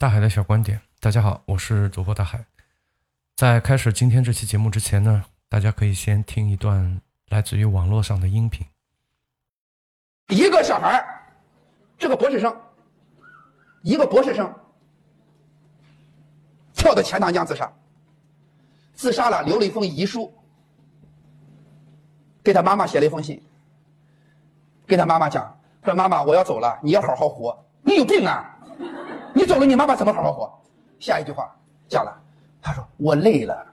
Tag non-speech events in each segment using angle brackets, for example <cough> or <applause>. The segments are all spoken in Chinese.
大海的小观点，大家好，我是主播大海。在开始今天这期节目之前呢，大家可以先听一段来自于网络上的音频。一个小孩这个博士生，一个博士生跳到钱塘江自杀，自杀了，留了一封遗书，给他妈妈写了一封信，给他妈妈讲说：“妈妈，我要走了，你要好好活，你有病啊！”你走了，你妈妈怎么好好活？下一句话讲了，他说我累了，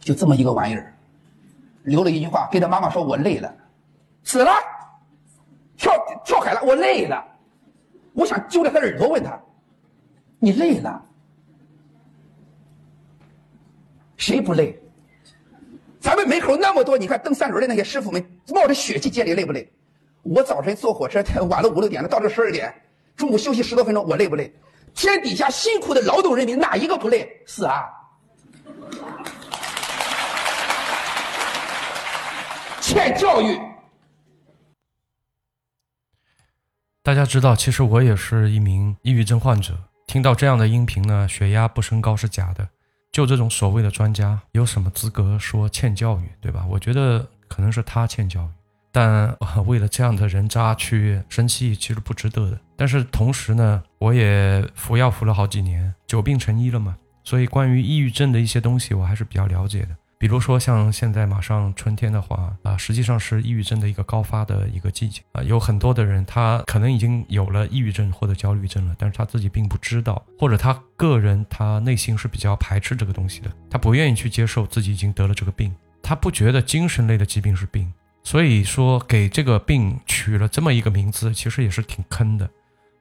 就这么一个玩意儿，留了一句话给他妈妈说：“我累了，死了，跳跳海了，我累了。”我想揪着他耳朵问他：“你累了？谁不累？咱们门口那么多，你看蹬三轮的那些师傅们，冒着血去接你，累不累？”我早晨坐火车 <laughs> 太晚了五六点了，到这十二点，中午休息十多分钟，我累不累？天底下辛苦的劳动人民哪一个不累？是啊，<laughs> 欠教育。大家知道，其实我也是一名抑郁症患者。听到这样的音频呢，血压不升高是假的。就这种所谓的专家，有什么资格说欠教育，对吧？我觉得可能是他欠教育。但为了这样的人渣去生气，其实不值得的。但是同时呢，我也服药服了好几年，久病成医了嘛，所以关于抑郁症的一些东西，我还是比较了解的。比如说像现在马上春天的话啊，实际上是抑郁症的一个高发的一个季节啊，有很多的人他可能已经有了抑郁症或者焦虑症了，但是他自己并不知道，或者他个人他内心是比较排斥这个东西的，他不愿意去接受自己已经得了这个病，他不觉得精神类的疾病是病。所以说，给这个病取了这么一个名字，其实也是挺坑的。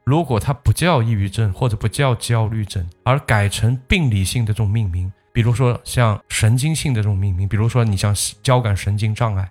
如果它不叫抑郁症，或者不叫焦虑症，而改成病理性的这种命名，比如说像神经性的这种命名，比如说你像交感神经障碍，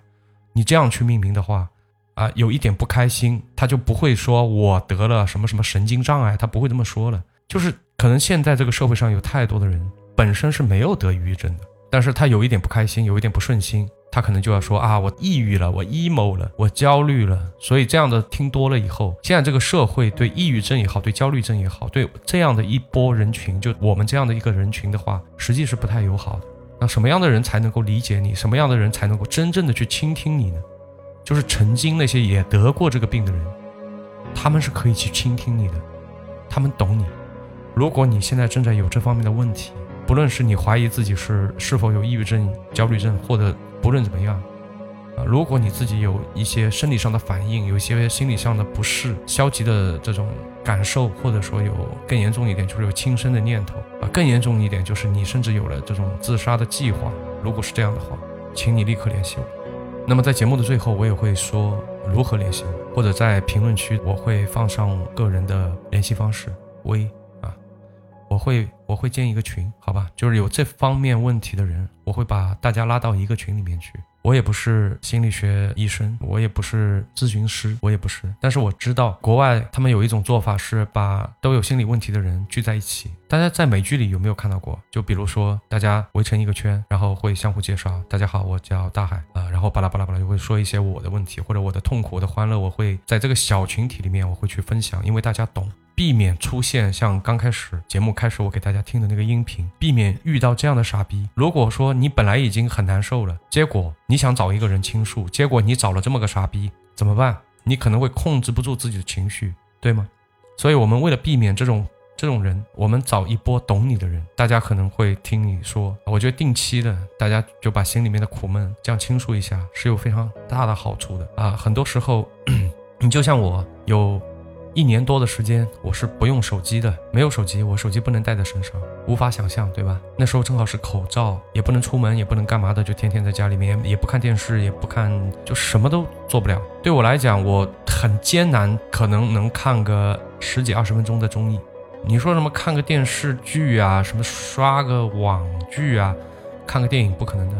你这样去命名的话，啊，有一点不开心，他就不会说我得了什么什么神经障碍，他不会这么说了。就是可能现在这个社会上有太多的人本身是没有得抑郁症的，但是他有一点不开心，有一点不顺心。他可能就要说啊，我抑郁了，我 emo 了，我焦虑了。所以这样的听多了以后，现在这个社会对抑郁症也好，对焦虑症也好，对这样的一波人群，就我们这样的一个人群的话，实际是不太友好的。那什么样的人才能够理解你？什么样的人才能够真正的去倾听你呢？就是曾经那些也得过这个病的人，他们是可以去倾听你的，他们懂你。如果你现在正在有这方面的问题，不论是你怀疑自己是是否有抑郁症、焦虑症，或者不论怎么样，啊，如果你自己有一些生理上的反应，有一些心理上的不适、消极的这种感受，或者说有更严重一点就是有轻生的念头啊，更严重一点就是你甚至有了这种自杀的计划。如果是这样的话，请你立刻联系我。那么在节目的最后，我也会说如何联系我，或者在评论区我会放上个人的联系方式，微，我会。我会建一个群，好吧，就是有这方面问题的人，我会把大家拉到一个群里面去。我也不是心理学医生，我也不是咨询师，我也不是。但是我知道国外他们有一种做法是把都有心理问题的人聚在一起。大家在美剧里有没有看到过？就比如说大家围成一个圈，然后会相互介绍。大家好，我叫大海啊，然后巴拉巴拉巴拉就会说一些我的问题或者我的痛苦、我的欢乐，我会在这个小群体里面我会去分享，因为大家懂。避免出现像刚开始节目开始我给大家听的那个音频，避免遇到这样的傻逼。如果说你本来已经很难受了，结果你想找一个人倾诉，结果你找了这么个傻逼，怎么办？你可能会控制不住自己的情绪，对吗？所以，我们为了避免这种这种人，我们找一波懂你的人。大家可能会听你说，我觉得定期的，大家就把心里面的苦闷这样倾诉一下，是有非常大的好处的啊。很多时候，<clears throat> 你就像我有。一年多的时间，我是不用手机的，没有手机，我手机不能带在身上，无法想象，对吧？那时候正好是口罩，也不能出门，也不能干嘛的，就天天在家里面，也不看电视，也不看，就什么都做不了。对我来讲，我很艰难，可能能看个十几二十分钟的综艺。你说什么看个电视剧啊，什么刷个网剧啊，看个电影，不可能的。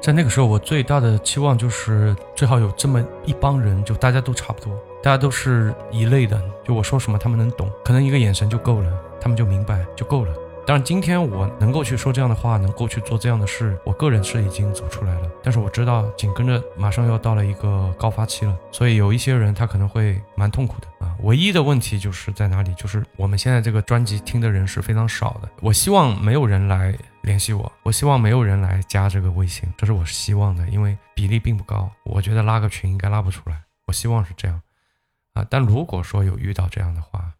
在那个时候，我最大的期望就是最好有这么一帮人，就大家都差不多。大家都是一类的，就我说什么他们能懂，可能一个眼神就够了，他们就明白就够了。当然，今天我能够去说这样的话，能够去做这样的事，我个人是已经走出来了。但是我知道，紧跟着马上要到了一个高发期了，所以有一些人他可能会蛮痛苦的啊。唯一的问题就是在哪里？就是我们现在这个专辑听的人是非常少的。我希望没有人来联系我，我希望没有人来加这个微信，这是我希望的，因为比例并不高。我觉得拉个群应该拉不出来，我希望是这样啊。但如果说有遇到这样的话，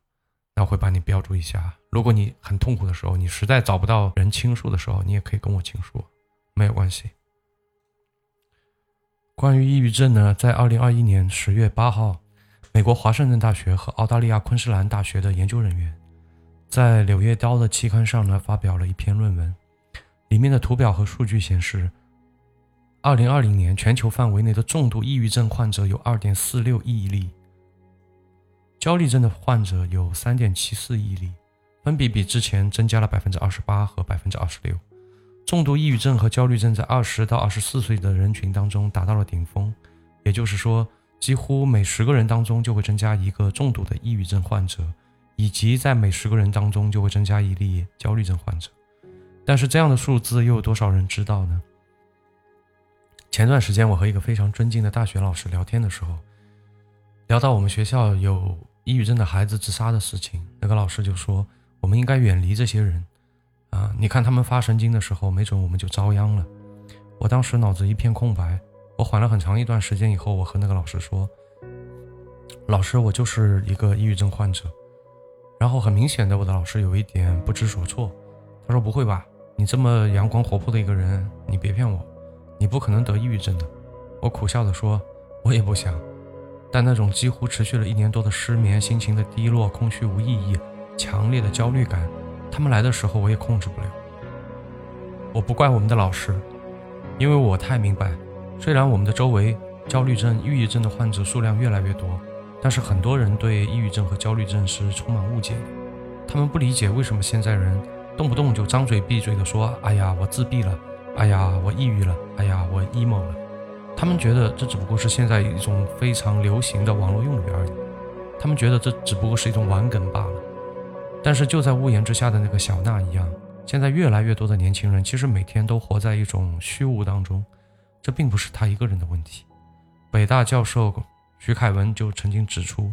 那我会把你标注一下。如果你很痛苦的时候，你实在找不到人倾诉的时候，你也可以跟我倾诉，没有关系。关于抑郁症呢，在二零二一年十月八号。美国华盛顿大学和澳大利亚昆士兰大学的研究人员，在《柳叶刀》的期刊上呢发表了一篇论文，里面的图表和数据显示，二零二零年全球范围内的重度抑郁症患者有二点四六亿例，焦虑症的患者有三点七四亿例，分别比之前增加了百分之二十八和百分之二十六。重度抑郁症和焦虑症在二十到二十四岁的人群当中达到了顶峰，也就是说。几乎每十个人当中就会增加一个重度的抑郁症患者，以及在每十个人当中就会增加一例焦虑症患者。但是这样的数字又有多少人知道呢？前段时间我和一个非常尊敬的大学老师聊天的时候，聊到我们学校有抑郁症的孩子自杀的事情，那个老师就说我们应该远离这些人啊！你看他们发神经的时候，没准我们就遭殃了。我当时脑子一片空白。我缓了很长一段时间以后，我和那个老师说：“老师，我就是一个抑郁症患者。”然后很明显的，我的老师有一点不知所措。他说：“不会吧？你这么阳光活泼的一个人，你别骗我，你不可能得抑郁症的。”我苦笑的说：“我也不想。”但那种几乎持续了一年多的失眠、心情的低落、空虚无意义、强烈的焦虑感，他们来的时候我也控制不了。我不怪我们的老师，因为我太明白。虽然我们的周围焦虑症、抑郁症的患者数量越来越多，但是很多人对抑郁症和焦虑症是充满误解的。他们不理解为什么现在人动不动就张嘴闭嘴的说：“哎呀，我自闭了，哎呀，我抑郁了，哎呀，我 emo 了。”他们觉得这只不过是现在一种非常流行的网络用语而已。他们觉得这只不过是一种玩梗罢了。但是就在屋檐之下的那个小娜一样，现在越来越多的年轻人其实每天都活在一种虚无当中。这并不是他一个人的问题。北大教授徐凯文就曾经指出，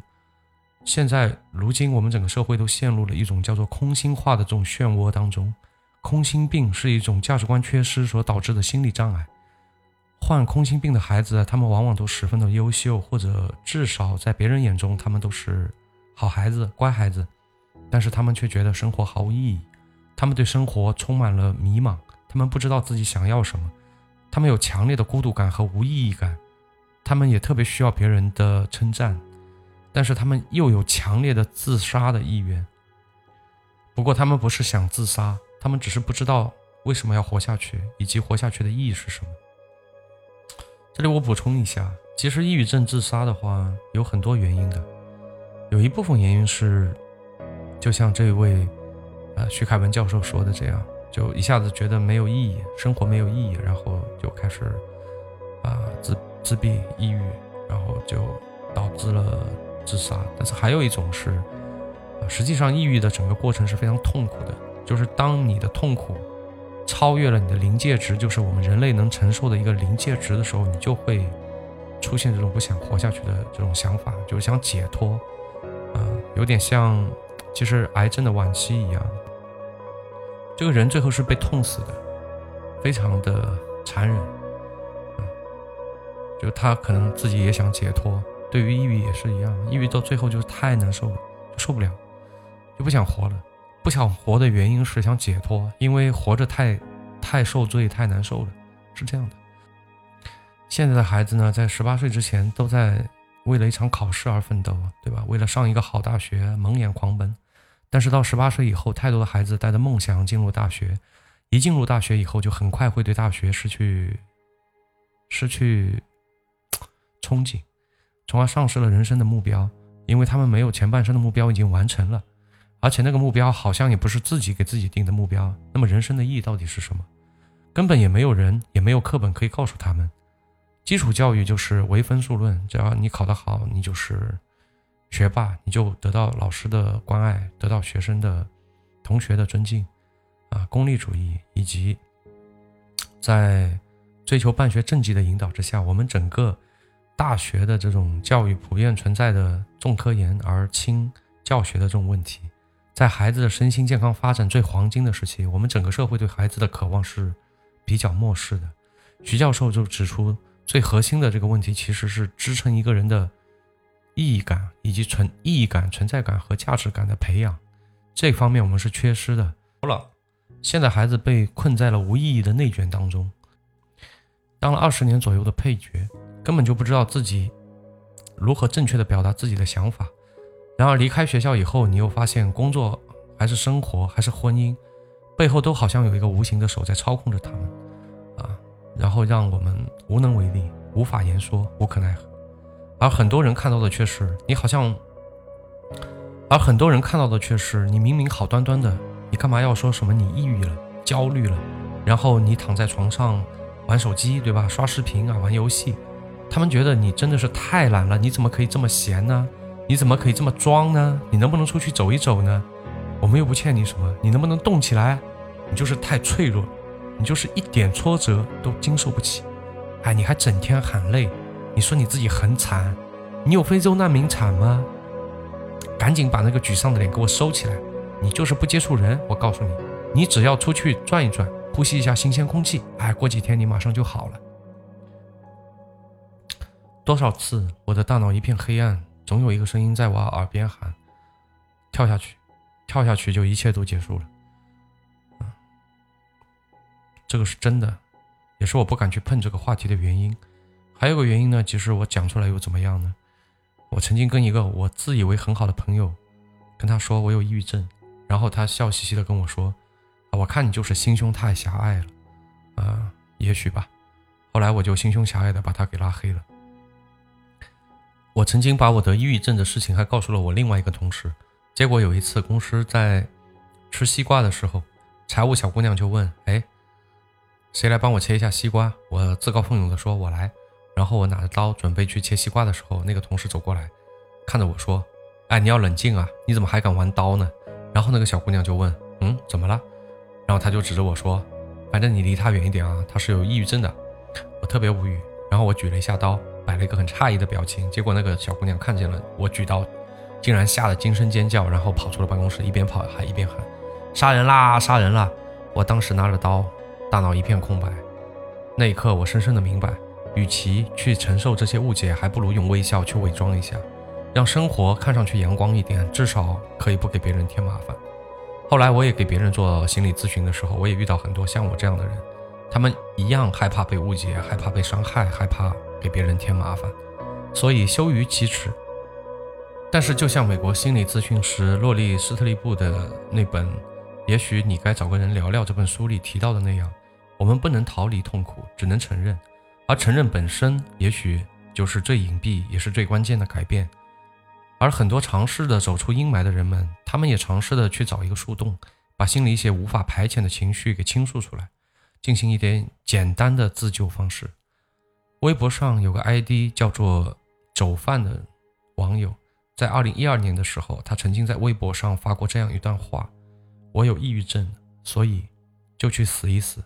现在如今我们整个社会都陷入了一种叫做空心化的这种漩涡当中。空心病是一种价值观缺失所导致的心理障碍。患空心病的孩子，他们往往都十分的优秀，或者至少在别人眼中他们都是好孩子、乖孩子，但是他们却觉得生活毫无意义。他们对生活充满了迷茫，他们不知道自己想要什么。他们有强烈的孤独感和无意义感，他们也特别需要别人的称赞，但是他们又有强烈的自杀的意愿。不过他们不是想自杀，他们只是不知道为什么要活下去，以及活下去的意义是什么。这里我补充一下，其实抑郁症自杀的话有很多原因的，有一部分原因是，就像这位，呃，徐凯文教授说的这样。就一下子觉得没有意义，生活没有意义，然后就开始啊自自闭、抑郁，然后就导致了自杀。但是还有一种是，啊，实际上抑郁的整个过程是非常痛苦的，就是当你的痛苦超越了你的临界值，就是我们人类能承受的一个临界值的时候，你就会出现这种不想活下去的这种想法，就是想解脱，啊，有点像其实癌症的晚期一样。这个人最后是被痛死的，非常的残忍。就他可能自己也想解脱。对于抑郁也是一样，抑郁到最后就是太难受了，就受不了，就不想活了。不想活的原因是想解脱，因为活着太太受罪、太难受了，是这样的。现在的孩子呢，在十八岁之前都在为了一场考试而奋斗，对吧？为了上一个好大学，蒙眼狂奔。但是到十八岁以后，太多的孩子带着梦想进入大学，一进入大学以后，就很快会对大学失去失去憧憬，从而丧失了人生的目标，因为他们没有前半生的目标已经完成了，而且那个目标好像也不是自己给自己定的目标。那么人生的意义到底是什么？根本也没有人，也没有课本可以告诉他们。基础教育就是唯分数论，只要你考得好，你就是。学霸，你就得到老师的关爱，得到学生的、同学的尊敬，啊，功利主义以及在追求办学政绩的引导之下，我们整个大学的这种教育普遍存在的重科研而轻教学的这种问题，在孩子的身心健康发展最黄金的时期，我们整个社会对孩子的渴望是比较漠视的。徐教授就指出，最核心的这个问题其实是支撑一个人的意义感以及存意义感、存在感和价值感的培养，这方面我们是缺失的。好了，现在孩子被困在了无意义的内卷当中，当了二十年左右的配角。根本就不知道自己如何正确的表达自己的想法，然而离开学校以后，你又发现工作还是生活还是婚姻，背后都好像有一个无形的手在操控着他们，啊，然后让我们无能为力，无法言说，无可奈何。而很多人看到的却是你好像，而很多人看到的却是你明明好端端的，你干嘛要说什么你抑郁了、焦虑了，然后你躺在床上玩手机，对吧？刷视频啊，玩游戏。他们觉得你真的是太懒了，你怎么可以这么闲呢？你怎么可以这么装呢？你能不能出去走一走呢？我们又不欠你什么，你能不能动起来？你就是太脆弱，你就是一点挫折都经受不起。哎，你还整天喊累，你说你自己很惨，你有非洲难民惨吗？赶紧把那个沮丧的脸给我收起来。你就是不接触人，我告诉你，你只要出去转一转，呼吸一下新鲜空气，哎，过几天你马上就好了。多少次，我的大脑一片黑暗，总有一个声音在我耳边喊：“跳下去，跳下去，就一切都结束了。”这个是真的，也是我不敢去碰这个话题的原因。还有个原因呢，其实我讲出来又怎么样呢？我曾经跟一个我自以为很好的朋友，跟他说我有抑郁症，然后他笑嘻嘻的跟我说：“我看你就是心胸太狭隘了。”啊，也许吧。后来我就心胸狭隘的把他给拉黑了。我曾经把我得抑郁症的事情还告诉了我另外一个同事，结果有一次公司在吃西瓜的时候，财务小姑娘就问：“哎，谁来帮我切一下西瓜？”我自告奋勇的说：“我来。”然后我拿着刀准备去切西瓜的时候，那个同事走过来，看着我说：“哎，你要冷静啊，你怎么还敢玩刀呢？”然后那个小姑娘就问：“嗯，怎么了？”然后他就指着我说：“反正你离他远一点啊，他是有抑郁症的。”我特别无语，然后我举了一下刀。摆了一个很诧异的表情，结果那个小姑娘看见了我举刀，竟然吓得惊声尖叫，然后跑出了办公室，一边跑还一边喊：“杀人啦，杀人啦！”我当时拿着刀，大脑一片空白。那一刻，我深深的明白，与其去承受这些误解，还不如用微笑去伪装一下，让生活看上去阳光一点，至少可以不给别人添麻烦。后来，我也给别人做心理咨询的时候，我也遇到很多像我这样的人，他们一样害怕被误解，害怕被伤害，害怕。给别人添麻烦，所以羞于启齿。但是，就像美国心理咨询师洛丽·斯特利布的那本《也许你该找个人聊聊》这本书里提到的那样，我们不能逃离痛苦，只能承认。而承认本身，也许就是最隐蔽也是最关键的改变。而很多尝试的走出阴霾的人们，他们也尝试的去找一个树洞，把心里一些无法排遣的情绪给倾诉出来，进行一点简单的自救方式。微博上有个 ID 叫做“走饭”的网友，在二零一二年的时候，他曾经在微博上发过这样一段话：“我有抑郁症，所以就去死一死，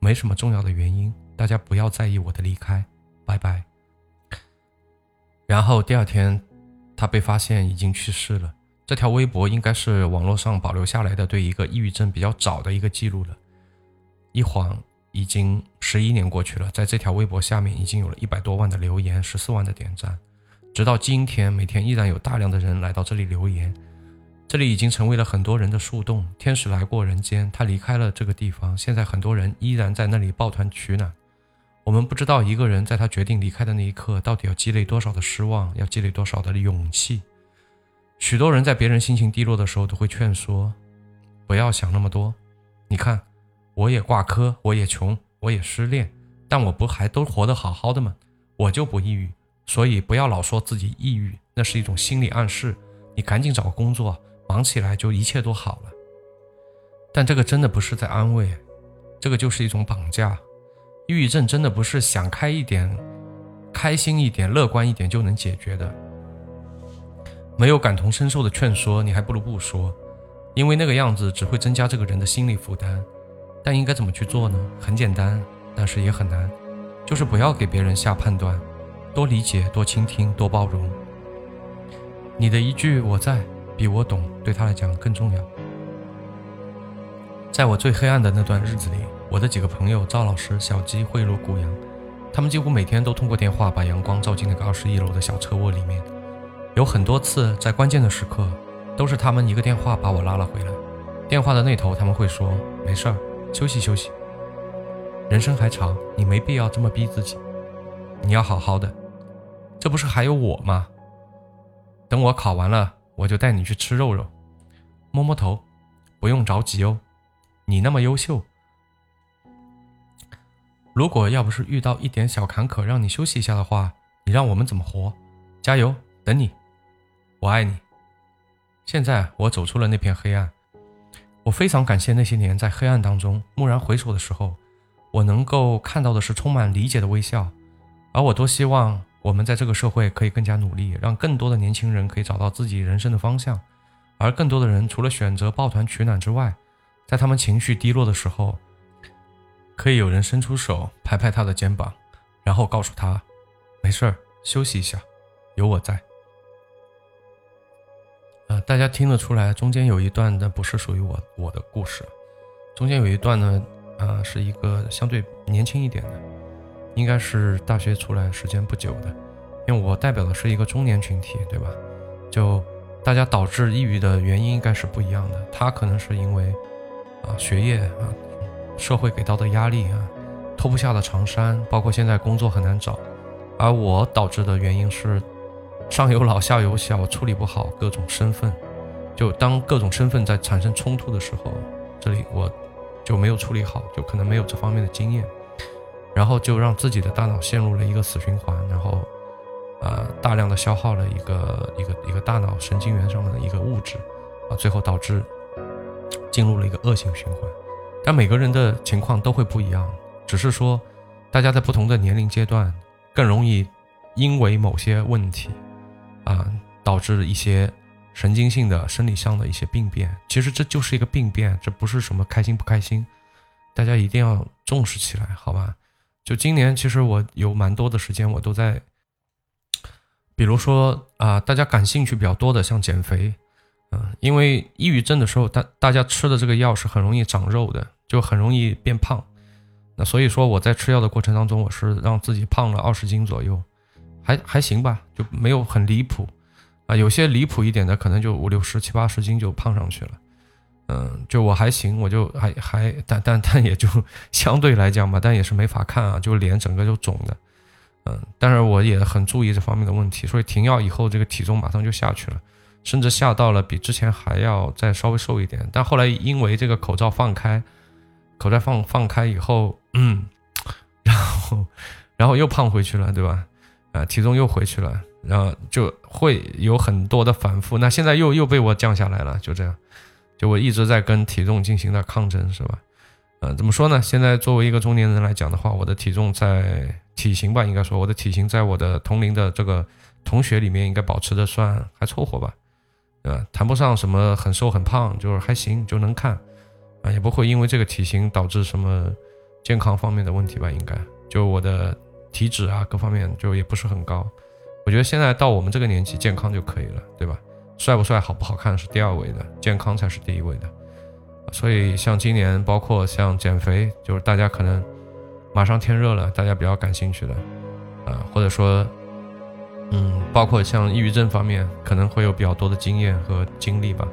没什么重要的原因，大家不要在意我的离开，拜拜。”然后第二天，他被发现已经去世了。这条微博应该是网络上保留下来的对一个抑郁症比较早的一个记录了。一晃。已经十一年过去了，在这条微博下面已经有了一百多万的留言，十四万的点赞。直到今天，每天依然有大量的人来到这里留言。这里已经成为了很多人的树洞。天使来过人间，他离开了这个地方，现在很多人依然在那里抱团取暖。我们不知道一个人在他决定离开的那一刻，到底要积累多少的失望，要积累多少的勇气。许多人在别人心情低落的时候，都会劝说：“不要想那么多。”你看。我也挂科，我也穷，我也失恋，但我不还都活得好好的吗？我就不抑郁，所以不要老说自己抑郁，那是一种心理暗示。你赶紧找个工作，忙起来就一切都好了。但这个真的不是在安慰，这个就是一种绑架。抑郁症真的不是想开一点、开心一点、乐观一点就能解决的。没有感同身受的劝说，你还不如不说，因为那个样子只会增加这个人的心理负担。但应该怎么去做呢？很简单，但是也很难，就是不要给别人下判断，多理解，多倾听，多包容。你的一句“我在”，比我懂，对他来讲更重要。在我最黑暗的那段日子里，我的几个朋友赵老师、小鸡、贿赂、古阳，他们几乎每天都通过电话把阳光照进那个二十一楼的小车窝里面。有很多次在关键的时刻，都是他们一个电话把我拉了回来。电话的那头，他们会说：“没事儿，休息休息。人生还长，你没必要这么逼自己。你要好好的，这不是还有我吗？等我考完了，我就带你去吃肉肉。摸摸头，不用着急哦。你那么优秀，如果要不是遇到一点小坎坷，让你休息一下的话，你让我们怎么活？加油，等你，我爱你。现在我走出了那片黑暗。”我非常感谢那些年在黑暗当中蓦然回首的时候，我能够看到的是充满理解的微笑。而我多希望我们在这个社会可以更加努力，让更多的年轻人可以找到自己人生的方向。而更多的人除了选择抱团取暖之外，在他们情绪低落的时候，可以有人伸出手拍拍他的肩膀，然后告诉他：“没事儿，休息一下，有我在。”呃，大家听得出来，中间有一段的不是属于我我的故事，中间有一段呢，呃，是一个相对年轻一点的，应该是大学出来时间不久的，因为我代表的是一个中年群体，对吧？就大家导致抑郁的原因应该是不一样的，他可能是因为啊学业啊，社会给到的压力啊，脱不下的长衫，包括现在工作很难找，而我导致的原因是。上有老下有小，处理不好各种身份，就当各种身份在产生冲突的时候，这里我就没有处理好，就可能没有这方面的经验，然后就让自己的大脑陷入了一个死循环，然后呃大量的消耗了一个一个一个大脑神经元上的一个物质，啊，最后导致进入了一个恶性循环。但每个人的情况都会不一样，只是说大家在不同的年龄阶段更容易因为某些问题。啊，导致一些神经性的生理上的一些病变，其实这就是一个病变，这不是什么开心不开心，大家一定要重视起来，好吧？就今年，其实我有蛮多的时间，我都在，比如说啊，大家感兴趣比较多的，像减肥，嗯，因为抑郁症的时候，大大家吃的这个药是很容易长肉的，就很容易变胖，那所以说我在吃药的过程当中，我是让自己胖了二十斤左右。还还行吧，就没有很离谱，啊，有些离谱一点的，可能就五六十、七八十斤就胖上去了，嗯，就我还行，我就还还，但但但也就 <laughs> 相对来讲吧，但也是没法看啊，就脸整个就肿的，嗯，但是我也很注意这方面的问题，所以停药以后，这个体重马上就下去了，甚至下到了比之前还要再稍微瘦一点，但后来因为这个口罩放开，口罩放放开以后，嗯，然后然后又胖回去了，对吧？啊，体重又回去了，然后就会有很多的反复。那现在又又被我降下来了，就这样，就我一直在跟体重进行的抗争，是吧？呃，怎么说呢？现在作为一个中年人来讲的话，我的体重在体型吧，应该说我的体型在我的同龄的这个同学里面应该保持的算还凑合吧，呃，谈不上什么很瘦很胖，就是还行，就能看，啊，也不会因为这个体型导致什么健康方面的问题吧，应该就我的。体脂啊，各方面就也不是很高。我觉得现在到我们这个年纪，健康就可以了，对吧？帅不帅、好不好看是第二位的，健康才是第一位的。所以像今年，包括像减肥，就是大家可能马上天热了，大家比较感兴趣的，啊，或者说，嗯，包括像抑郁症方面，可能会有比较多的经验和经历吧。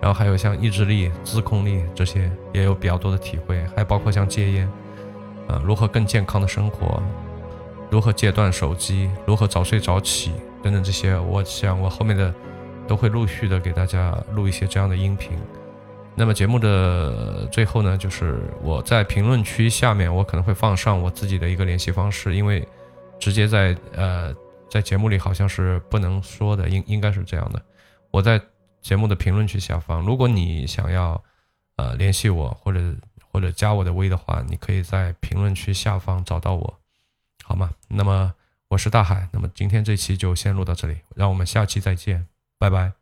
然后还有像意志力、自控力这些，也有比较多的体会。还包括像戒烟，啊，如何更健康的生活。如何戒断手机？如何早睡早起？等等这些，我想我后面的都会陆续的给大家录一些这样的音频。那么节目的最后呢，就是我在评论区下面，我可能会放上我自己的一个联系方式，因为直接在呃在节目里好像是不能说的，应应该是这样的。我在节目的评论区下方，如果你想要呃联系我或者或者加我的微的话，你可以在评论区下方找到我。好吗？那么我是大海，那么今天这期就先录到这里，让我们下期再见，拜拜。